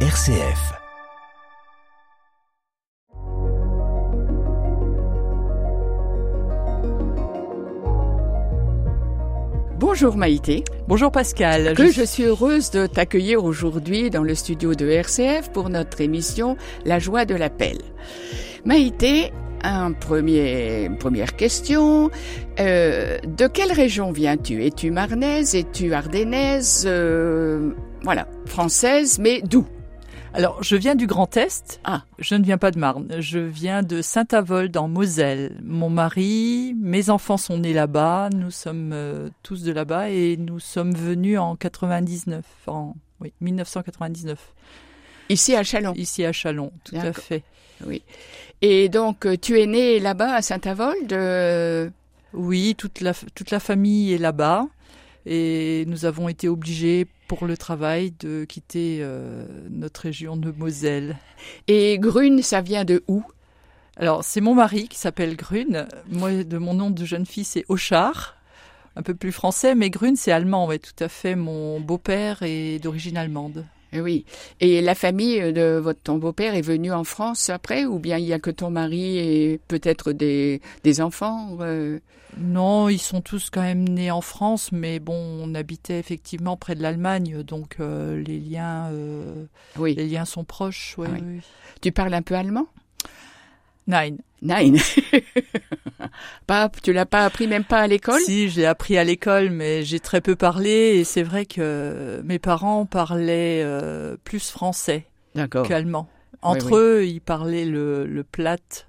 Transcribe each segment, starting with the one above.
RCF. Bonjour Maïté. Bonjour Pascal. Que je suis heureuse de t'accueillir aujourd'hui dans le studio de RCF pour notre émission La joie de l'appel. Maïté, un premier, une première question. Euh, de quelle région viens-tu? Es-tu marnaise? Es-tu ardennaise? Euh, Voilà, française, mais d'où? Alors, je viens du Grand Est. Ah. Je ne viens pas de Marne. Je viens de Saint-Avold, en Moselle. Mon mari, mes enfants sont nés là-bas. Nous sommes euh, tous de là-bas et nous sommes venus en 99, en oui, 1999. Ici à Chalon. Ici à Chalon, tout à fait. Oui. Et donc, euh, tu es né là-bas à Saint-Avold euh... Oui, toute la, toute la famille est là-bas. Et nous avons été obligés pour le travail de quitter euh, notre région de Moselle. Et Grune, ça vient de où? Alors, c'est mon mari qui s'appelle Grune. Moi, de mon nom de jeune fille, c'est Auchard. Un peu plus français, mais Grune, c'est allemand, oui, tout à fait. Mon beau-père est d'origine allemande. Oui. Et la famille de votre ton beau-père est venue en France après, ou bien il y a que ton mari et peut-être des, des enfants euh... Non, ils sont tous quand même nés en France, mais bon, on habitait effectivement près de l'Allemagne, donc euh, les liens, euh, oui. les liens sont proches. Ouais, oui. oui. Tu parles un peu allemand? Nein. Nein. pas, tu l'as pas appris même pas à l'école? Si, je l'ai appris à l'école, mais j'ai très peu parlé et c'est vrai que mes parents parlaient euh, plus français qu'allemand. Entre oui, eux, ils parlaient le, le plate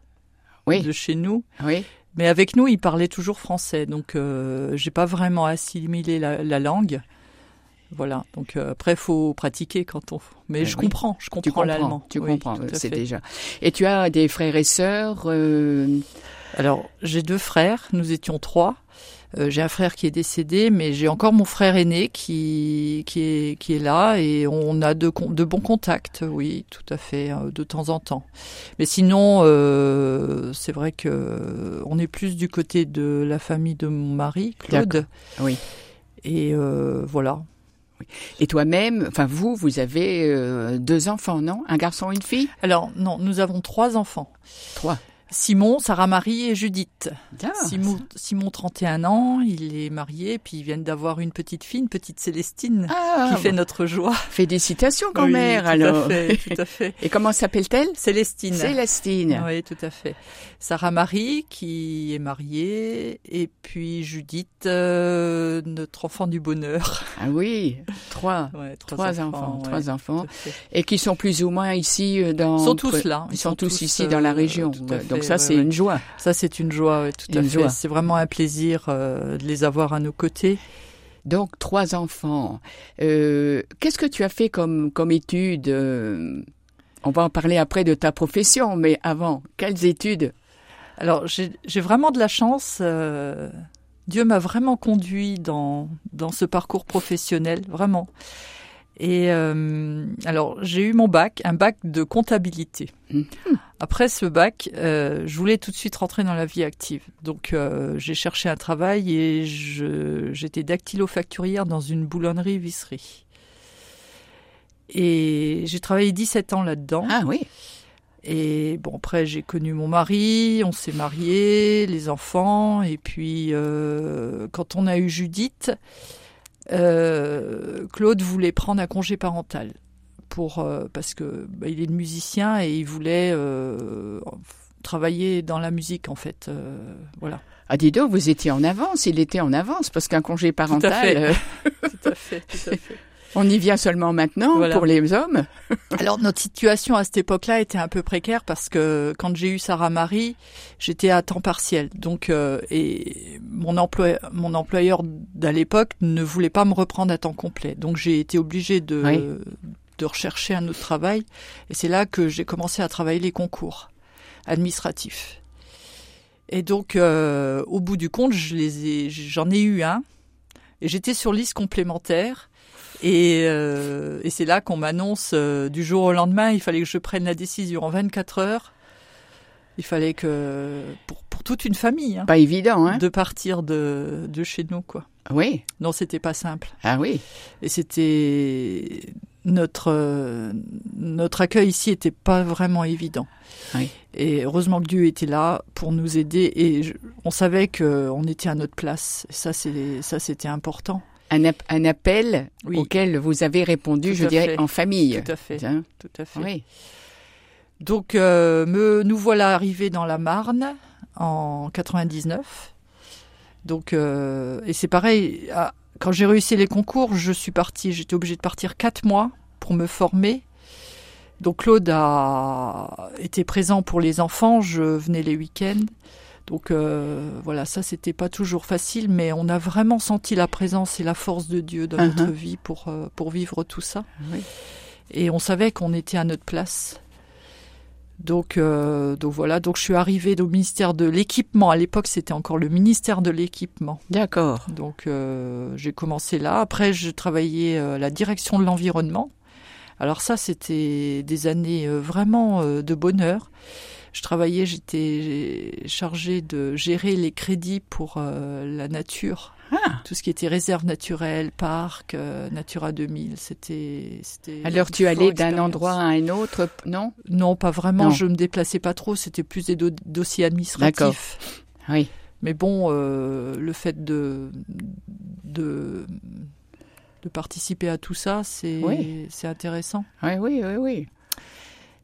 oui. de chez nous. Oui. Mais avec nous, ils parlaient toujours français, donc euh, j'ai pas vraiment assimilé la, la langue. Voilà. Donc euh, après, faut pratiquer quand on. Mais je oui. comprends, je comprends l'allemand. Tu comprends, à c'est déjà. Et tu as des frères et sœurs euh... Alors j'ai deux frères. Nous étions trois. Euh, j'ai un frère qui est décédé, mais j'ai encore mon frère aîné qui qui est qui est là et on a de de bons contacts. Oui, tout à fait, euh, de temps en temps. Mais sinon, euh, c'est vrai que on est plus du côté de la famille de mon mari, Claude. Oui. Et euh, voilà. Et toi-même, enfin vous, vous avez euh, deux enfants, non? Un garçon, une fille? Alors non, nous avons trois enfants. Trois. Simon, Sarah Marie et Judith. Ah, Simon, Simon, 31 ans, il est marié, puis ils viennent d'avoir une petite fille, une petite Célestine, ah, qui fait notre joie. Félicitations Oui, grand-mère tout alors. À fait, tout à fait. Et comment s'appelle-t-elle? Célestine. Célestine. Oui, tout à fait. Sarah Marie, qui est mariée, et puis Judith, euh, notre enfant du bonheur. Ah oui, trois. Ouais, Trois, enfants, ouais, trois enfants, tout et qui sont plus ou moins ici euh, dans. Ils sont tous là. Ils, sont, tous, ici dans la euh, région. tout à Donc fait, ça, ouais, c'est ouais. une joie. Ça, c'est une joie, ouais, tout à fait. C'est vraiment un plaisir euh, de les avoir à nos côtés. Donc trois enfants. Euh, Qu'est-ce que tu as fait comme comme études euh, On va en parler après de ta profession, mais avant, quelles études? Alors, j'ai vraiment de la chance. euh, Dieu m'a vraiment conduit dans, dans ce parcours professionnel, vraiment. Et euh, alors, j'ai eu mon bac, un bac de comptabilité. Mhm. Après ce bac, euh, je voulais tout de suite rentrer dans la vie active. Donc, euh, j'ai cherché un travail et j'étais dactylofacturière dans une boulonnerie-visserie. Et j'ai travaillé 17 ans là-dedans. Ah oui. Et bon, après, j'ai connu mon mari, on s'est mariés, les enfants, et puis quand on a eu Judith, euh, Claude voulait prendre un congé parental pour euh, parce que bah, il est musicien et il voulait euh, travailler dans la musique en fait, voilà. Ah dis donc, vous étiez en avance. Il était en avance parce qu'un congé parental, fait. Tout à fait, tout à fait. On y vient seulement maintenant Voilà. pour les hommes. Alors notre situation à cette époque-là était un peu précaire parce que quand j'ai eu Sarah Marie, j'étais à temps partiel. Donc euh, et mon employeur, mon employeur d'à l'époque ne voulait pas me reprendre à temps complet. Donc j'ai été obligée de Oui. de rechercher un autre travail et c'est là que j'ai commencé à travailler les concours administratifs. Et donc euh, au bout du compte, je les ai j'en ai eu un et j'étais sur liste complémentaire et, euh, et c'est là qu'on m'annonce euh, du jour au lendemain, il fallait que je prenne la décision en 24 heures. Il fallait que, pour, pour toute une famille, hein, Pas évident, hein de partir de, de chez nous, quoi. Oui. Non, c'était pas simple. Ah oui. Et c'était notre, euh, notre accueil ici était pas vraiment évident. Oui. Et heureusement que Dieu était là pour nous aider et je- on savait qu'on était à notre place. Et ça, c'est ça, c'était important. Un, ap- un appel Oui. auquel vous avez répondu, Tout je dirais, fait. en famille. Tout à fait. Hein Tout à fait. Oui. Donc, euh, me, nous voilà arrivés dans la Marne en 99. Donc, euh, et c'est pareil. à- quand j'ai réussi les concours, je suis partie. J'étais obligée de partir quatre mois pour me former. Donc, Claude a été présent pour les enfants. Je venais les week-ends. Donc euh, voilà, ça c'était pas toujours facile, mais on a vraiment senti la présence et la force de Dieu dans Uh-huh. notre vie pour euh, pour vivre tout ça. Oui. Et on savait qu'on était à notre place. Donc, euh, donc voilà, donc je suis arrivée au ministère de l'équipement. À l'époque, c'était encore le ministère de l'équipement. D'accord. Donc j'ai commencé là. Après, je travaillais à la direction de l'environnement. Alors ça, c'était des années vraiment de bonheur. Je travaillais, j'étais chargée de gérer les crédits pour euh, la nature. Ah. Tout ce qui était réserve naturelle, parc, euh, Natura 2000, c'était... Alors tu allais d'un endroit à un autre, non? Non, pas vraiment. Non. Je me déplaçais pas trop. C'était plus des do- dossiers administratifs. Oui. Mais bon, euh, le fait de, de de participer à tout ça, c'est Oui. c'est intéressant. Oui, oui, oui, oui.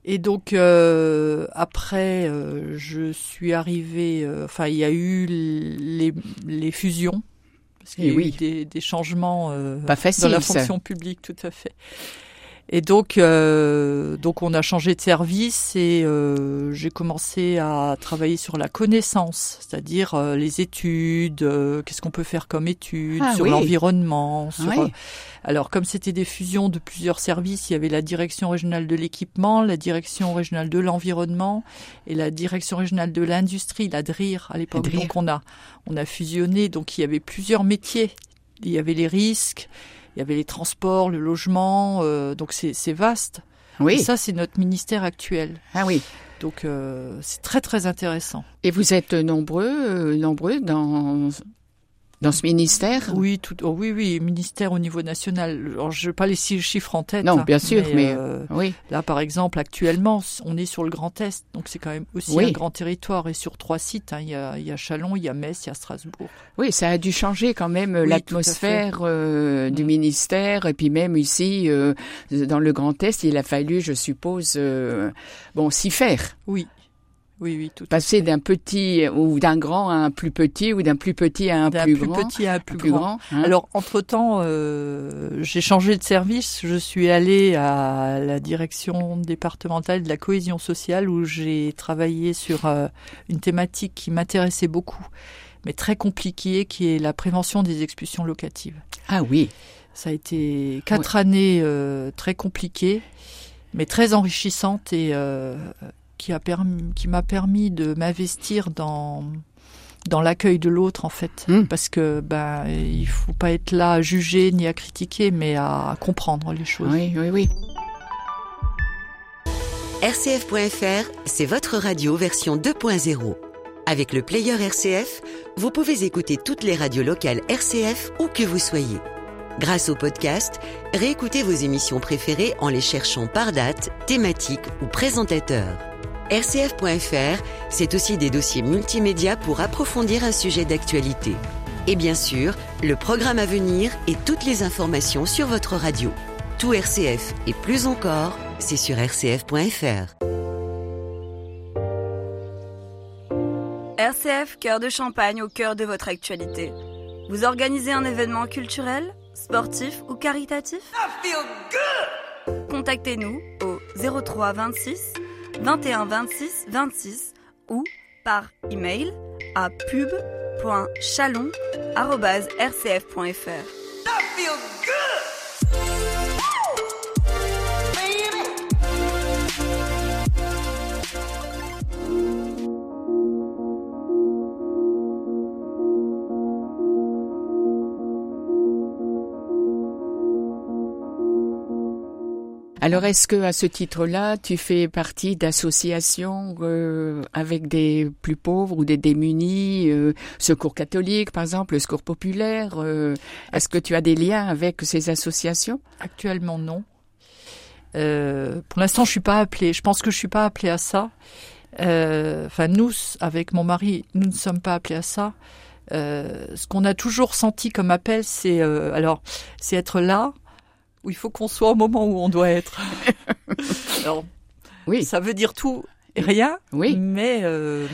Et donc euh, après, euh, je suis arrivée. euh, Enfin, il y a eu les, les fusions. Parce qu'il y a oui. eu des, des changements euh, Pas facile, dans la ça. fonction publique, tout à fait. Et donc, euh, donc on a changé de service et euh, j'ai commencé à travailler sur la connaissance, c'est-à-dire euh, les études, euh, qu'est-ce qu'on peut faire comme études, Ah sur oui. l'environnement. Sur, Oui. euh, alors, comme c'était des fusions de plusieurs services, il y avait la direction régionale de l'équipement, la direction régionale de l'environnement et la direction régionale de l'industrie, la DRIR à l'époque. Donc on a on a fusionné, donc il y avait plusieurs métiers. Il y avait les risques, il y avait les transports, le logement, euh, donc c'est vaste. Et Oui. ça, c'est notre ministère actuel. Ah oui. Donc euh, c'est très très intéressant. Et vous êtes nombreux, euh, nombreux dans dans ce ministère? Oui, tout, oh oui, oui, ministère au niveau national. Alors, je n'ai pas les chiffres en tête. Non, hein, bien sûr, mais- euh, Oui. là, par exemple, actuellement, on est sur le Grand Est, donc c'est quand même aussi Oui. un grand territoire et sur trois sites. hein, Il y, a, il y a Chalon, il y a Metz, il y a Strasbourg. Oui, ça a dû changer quand même Oui, l'atmosphère euh, du Mm. ministère et puis même ici euh, dans le Grand Est, il a fallu, je suppose, euh, bon s'y faire, Oui, oui, oui, tout. à passer d'un petit ou d'un grand à un plus petit ou d'un plus petit à un D'un plus, plus grand, petit à un un plus, plus grand. grand. hein. Alors, entre-temps, euh, j'ai changé de service. Je suis allée à la direction départementale de la cohésion sociale où j'ai travaillé sur euh, une thématique qui m'intéressait beaucoup, mais très compliquée, qui est la prévention des expulsions locatives. ah oui, Ça a été quatre années euh, très compliquées, mais très enrichissantes et euh, qui a permis, qui m'a permis de m'investir dans dans l'accueil de l'autre en fait, Mm. parce que ben il faut pas être là à juger ni à critiquer, mais à comprendre les choses. oui, oui, oui. RCF.fr, c'est votre radio version 2.0. Avec le player RCF, vous pouvez écouter toutes les radios locales RCF où que vous soyez. Grâce au podcast, réécoutez vos émissions préférées en les cherchant par date, thématique ou présentateur. RCF.fr, c'est aussi des dossiers multimédia pour approfondir un sujet d'actualité. Et bien sûr, le programme à venir et toutes les informations sur votre radio. Tout RCF et plus encore, c'est sur rcf.fr. RCF Cœur de Champagne au cœur de votre actualité. Vous organisez un événement culturel, sportif ou caritatif? Contactez-nous au 03 26 21 26 26 ou par email à pub.chalon@rcf.fr. Alors, est-ce que à ce titre-là, tu fais partie d'associations euh, avec des plus pauvres ou des démunis, euh, Secours catholique, par exemple, le Secours populaire euh, Est-ce que tu as des liens avec ces associations? Actuellement non. Euh, pour l'instant, je suis pas appelée. Je pense que je suis pas appelée à ça. Euh, Enfin, nous, avec mon mari, nous ne sommes pas appelés à ça. Euh, ce qu'on a toujours senti comme appel, c'est alors, c'est être là où il faut qu'on soit au moment où on doit être. alors, Oui, ça veut dire tout et rien, oui. mais euh,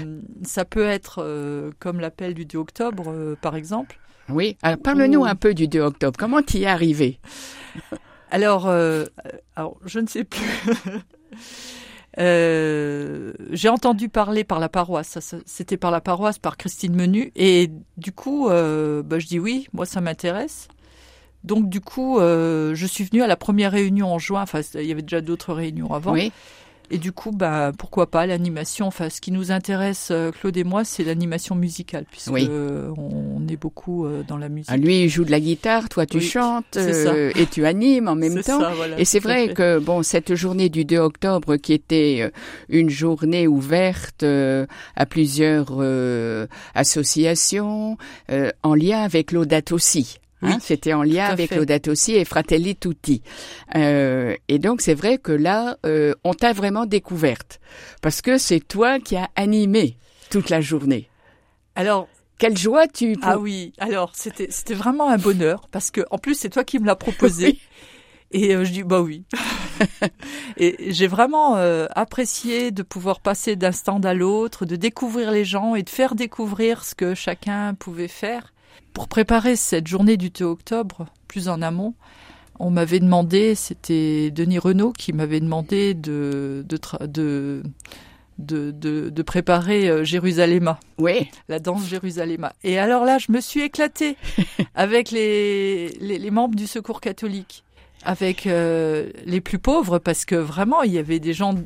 ça peut être euh, comme l'appel du 2 octobre, euh, par exemple. Oui. Alors, parle-nous un peu du 2 octobre. Comment tu y es arrivé? Alors, euh, alors je ne sais plus. Euh, j'ai entendu parler par la paroisse, ça, ça- c'était par la paroisse, par Christine Menu, et du coup, euh, bah, je dis oui, moi ça m'intéresse. Donc du coup, euh, je suis venue à la première réunion en juin. Enfin, il y avait déjà d'autres réunions avant. Oui. Et du coup, bah pourquoi pas l'animation? Enfin, ce qui nous intéresse, euh, Claude et moi, c'est l'animation musicale, puisque Oui. on est beaucoup euh, dans la musique. Ah, lui, il joue de la guitare, toi, tu Oui, chantes euh, et tu animes en même temps. ça, voilà, Et c'est vrai que bon, cette journée du 2 octobre, qui était euh, une journée ouverte à plusieurs associations, euh, en lien avec l'Audate aussi. Hein, Oui, C'était en lien avec fait. l'Audate aussi et Fratelli Tutti. Euh, et donc c'est vrai que là, euh, on t'a vraiment découverte parce que c'est toi qui as animé toute la journée. Alors, Quelle joie tu Ah oui, alors c'était c'était vraiment un bonheur parce que en plus c'est toi qui me l'as proposé et euh, je dis bah oui. et j'ai vraiment euh, apprécié de pouvoir passer d'un stand à l'autre, de découvrir les gens et de faire découvrir ce que chacun pouvait faire. Pour préparer cette journée du 2 octobre, plus en amont, on m'avait demandé, c'était Denis Renault qui m'avait demandé de de, tra- de de, de, de préparer euh, Jérusalemma Oui, la danse Jérusalemma. Et alors là, je me suis éclatée avec les, les, les membres du Secours catholique, avec euh, les plus pauvres, parce que vraiment, il y avait des gens de,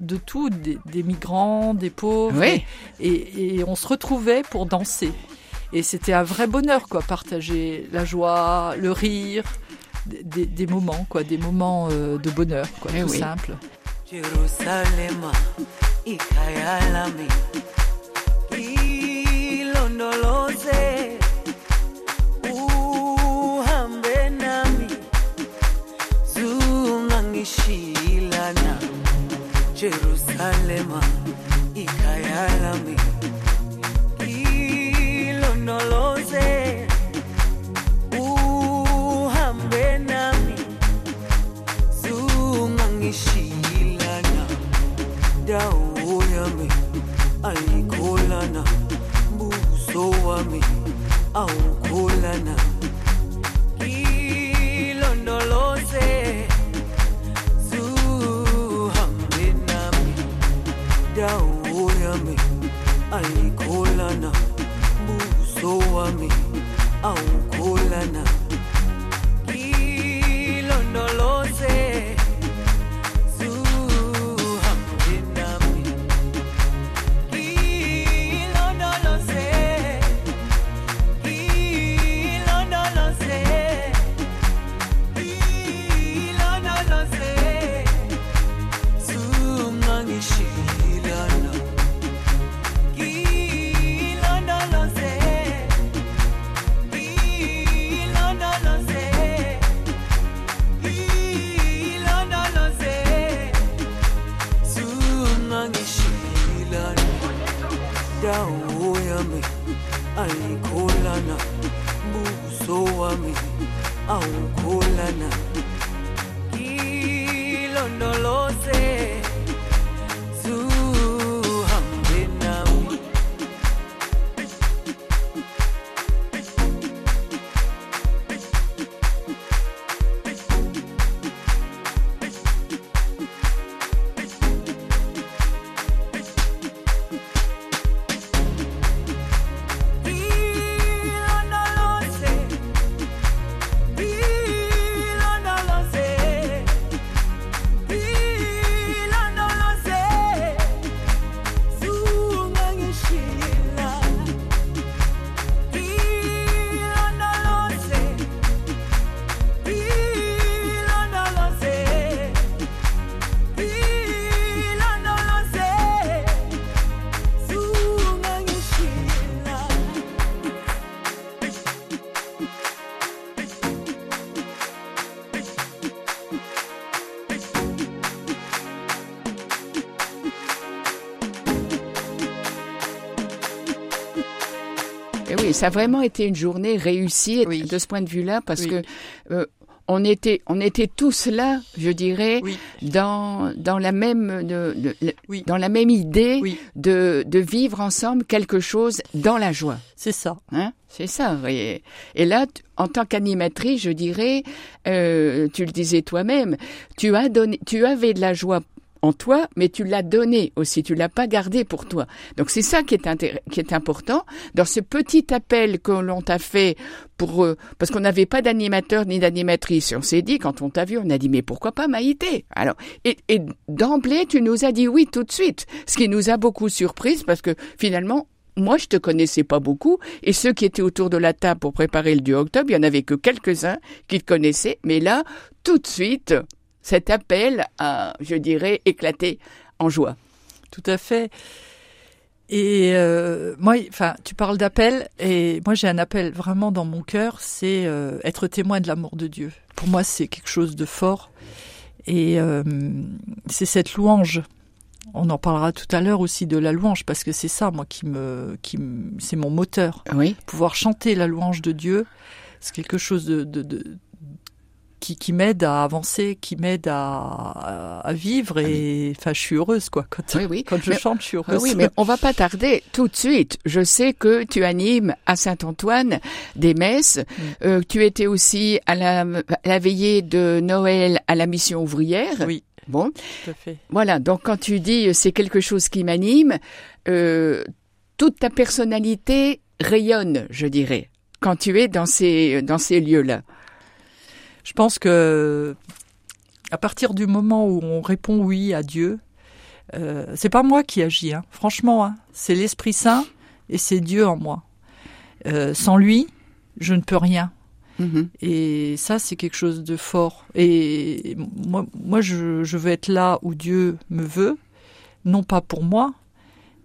de tout, des, des migrants, des pauvres, oui. et, et on se retrouvait pour danser. Et c'était un vrai bonheur, quoi, partager la joie, le rire, des, moments, quoi, des moments euh, de bonheur, quoi, Eh tout oui. simple. me. Oh. Ça a vraiment été une journée réussie Oui. de ce point de vue-là parce Oui. que euh, on était, on était tous là, je dirais, Oui. dans dans la même de- de- le- Oui. dans la même idée Oui. de de vivre ensemble quelque chose dans la joie. C'est ça. Hein c'est ça. Et, et là, en tant qu'animatrice, je dirais, euh, tu le disais toi-même, tu as donné, tu avais de la joie en toi, mais tu l'as donné aussi, tu l'as pas gardé pour toi. Donc c'est ça qui est, qui est important dans ce petit appel que l'on t'a fait pour euh, parce qu'on n'avait pas d'animateur ni d'animatrice. On s'est dit quand on t'a vu, on a dit mais pourquoi pas Maïté? Alors et, et d'emblée tu nous as dit oui tout de suite, ce qui nous a beaucoup surprise parce que finalement moi, je te connaissais pas beaucoup, et ceux qui étaient autour de la table pour préparer le 2 octobre, il y en avait que quelques-uns qui te connaissaient, mais là, tout de suite, cet appel a, je dirais, éclaté en joie. Tout à fait. Et euh, moi, enfin, tu parles d'appel, et moi j'ai un appel vraiment dans mon cœur, c'est euh, être témoin de l'amour de Dieu. Pour moi, c'est quelque chose de fort, et euh, c'est cette louange. On en parlera tout à l'heure aussi de la louange, parce que c'est ça, moi, qui me, qui me, c'est mon moteur. Oui, Pouvoir chanter la louange de Dieu, c'est quelque chose de, de, de qui, qui m'aide à avancer, qui m'aide à, à, vivre, et enfin, je suis heureuse, quoi. Quand, oui, oui. quand je Mais- chante, je suis Ah heureuse. oui, mais on va pas tarder tout de suite. Je sais que tu animes à Saint-Antoine des messes. Euh, tu étais aussi à la, à la veillée de Noël à la mission ouvrière. Oui, Bon, tout à fait. Voilà, donc quand tu dis euh, c'est quelque chose qui m'anime, euh, toute ta personnalité rayonne, je dirais, quand tu es dans ces dans ces lieux-là. Je pense que à partir du moment où on répond oui à Dieu, euh, c'est pas moi qui agis, hein. franchement, hein. c'est l'Esprit Saint et c'est Dieu en moi. Euh, sans lui, je ne peux rien. Mhm. Et ça, c'est quelque chose de fort. Et moi, moi je, je veux être là où Dieu me veut, non pas pour moi,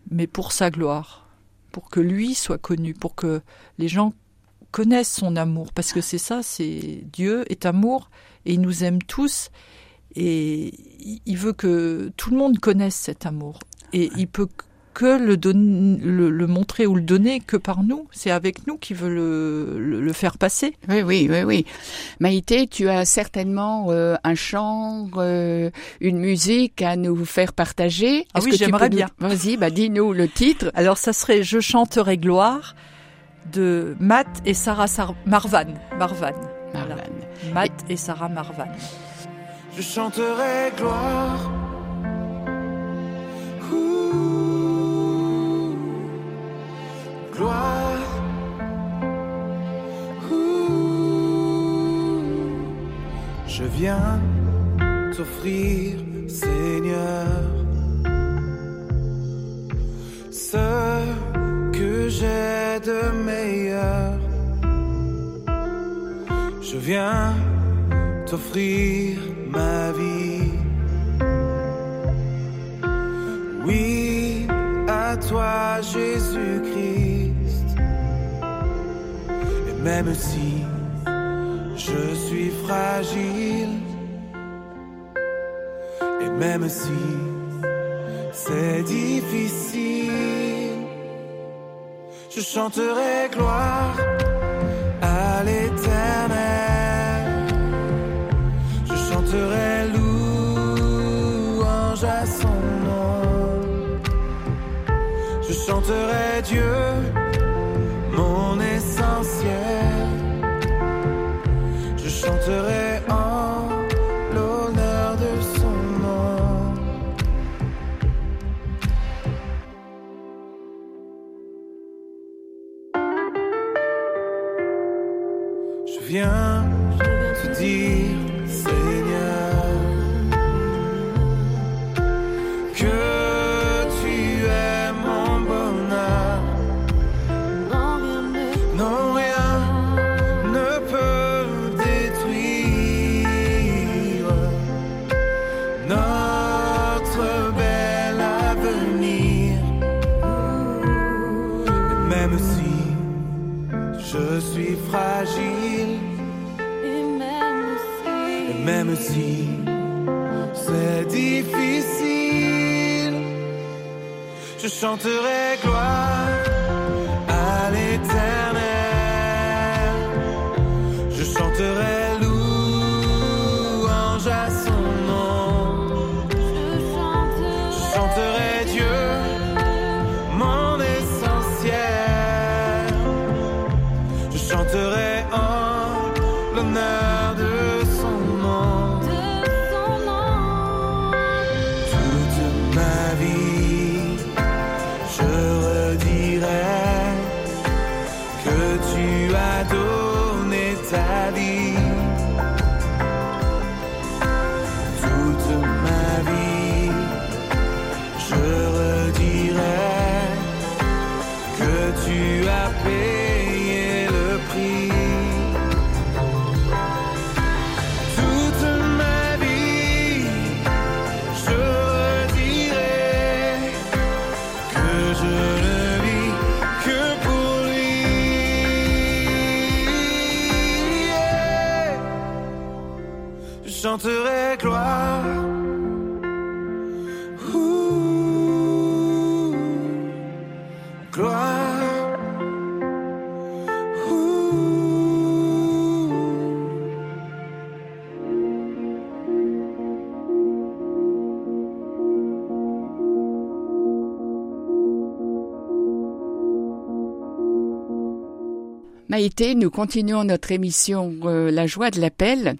mais pour sa gloire, pour que lui soit connu, pour que les gens connaissent son amour. Parce que c'est ça, c'est Dieu est amour et il nous aime tous. Et il- veut que tout le monde connaisse cet amour. Et il peut que le, don- le, le montrer ou le donner que par nous. C'est avec nous qu'il veut le, le, le faire passer. Oui, oui, oui, oui. Maïté, tu as certainement euh, un chant, euh, une musique à nous faire partager. Ah Est-ce oui, j'aimerais nous- bien. Vas-y, bah dis-nous le titre. Alors ça serait Je chanterai gloire de Matt et Sarah Sar- Marvan. Marvan. Voilà. Marwan. Matt et Sarah Marvan. Je chanterai gloire. Ouh, gloire. Ouh, je viens t'offrir, Seigneur, viens t'offrir ma vie. Oui, à toi Jésus-Christ. Et même si je suis fragile, et même si c'est difficile, je chanterai gloire Je chanterai louange à son nom. Je chanterai Dieu, mon essentiel. Je chanterai même si je suis fragile, et même si c'est difficile, je chanterai gloire gloire. Maïté, nous continuons notre émission euh, La joie de l'appel.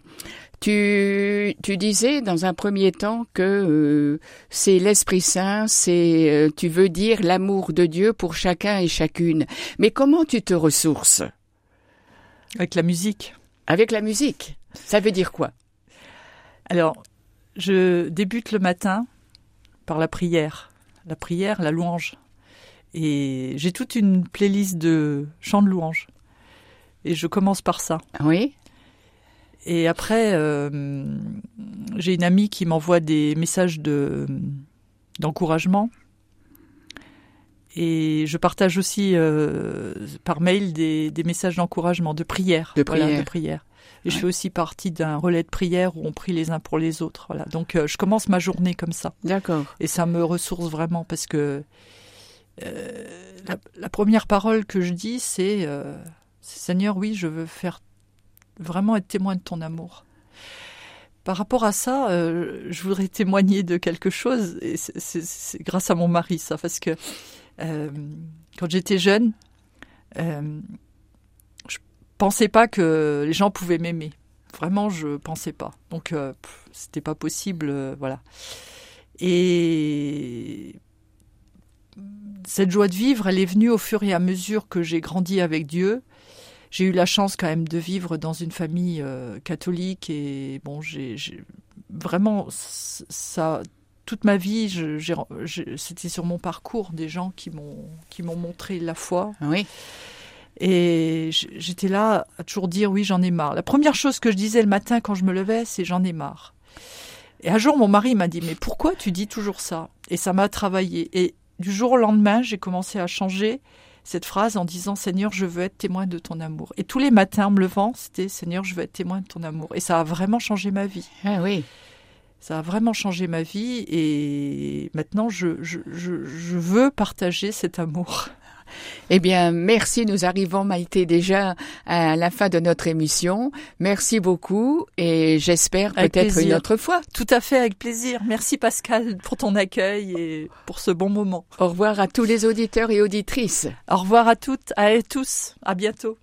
Tu, tu disais dans un premier temps que euh, c'est l'Esprit Saint, c'est euh, tu veux dire l'amour de Dieu pour chacun et chacune. Mais comment tu te ressources? Avec la musique. Avec la musique. Ça veut dire quoi? Alors, je débute le matin par la prière. La prière, la louange. Et j'ai toute une playlist de chants de louange. Et je commence par ça. Oui. Et après, euh, j'ai une amie qui m'envoie des messages de d'encouragement. Et je partage aussi euh, par mail des, des messages d'encouragement, de prière. De Voilà, prière. de prière. Et je fais aussi partie d'un relais de prière où on prie les uns pour les autres. Voilà. Donc euh, je commence ma journée comme ça. D'accord. Et ça me ressource vraiment parce que euh, la, la première parole que je dis, c'est c'est, Seigneur, oui, je veux faire vraiment être témoin de ton amour. Par rapport à ça, euh, je voudrais témoigner de quelque chose, et c'est, grâce à mon mari, ça, parce que euh, quand j'étais jeune, euh, je pensais pas que les gens pouvaient m'aimer. Vraiment, je pensais pas. Donc, euh, c'était pas possible, voilà. Et cette joie de vivre, elle est venue au fur et à mesure que j'ai grandi avec Dieu. J'ai eu la chance quand même de vivre dans une famille euh, catholique et bon, j'ai vraiment ça toute ma vie, c'était sur mon parcours des gens qui m'ont qui m'ont montré la foi Oui. et j'étais là à toujours dire oui, j'en ai marre. La première chose que je disais le matin quand je me levais, c'est j'en ai marre. Et un jour, mon mari m'a dit mais pourquoi tu dis toujours ça? Et ça m'a travaillé. Et du jour au lendemain, j'ai commencé à changer cette phrase en disant Seigneur, je veux être témoin de ton amour. Et tous les matins, en me levant, c'était Seigneur, je veux être témoin de ton amour. Et ça a vraiment changé ma vie. Ah oui. Ça a vraiment changé ma vie et maintenant je, je, je, je veux partager cet amour. Eh bien, merci. Nous arrivons, Maïté, déjà à la fin de notre émission. Merci beaucoup et j'espère peut-être une autre fois. Tout à fait avec plaisir. Merci Pascal pour ton accueil et pour ce bon moment. Au revoir à tous les auditeurs et auditrices. Au revoir à toutes, à tous. À bientôt.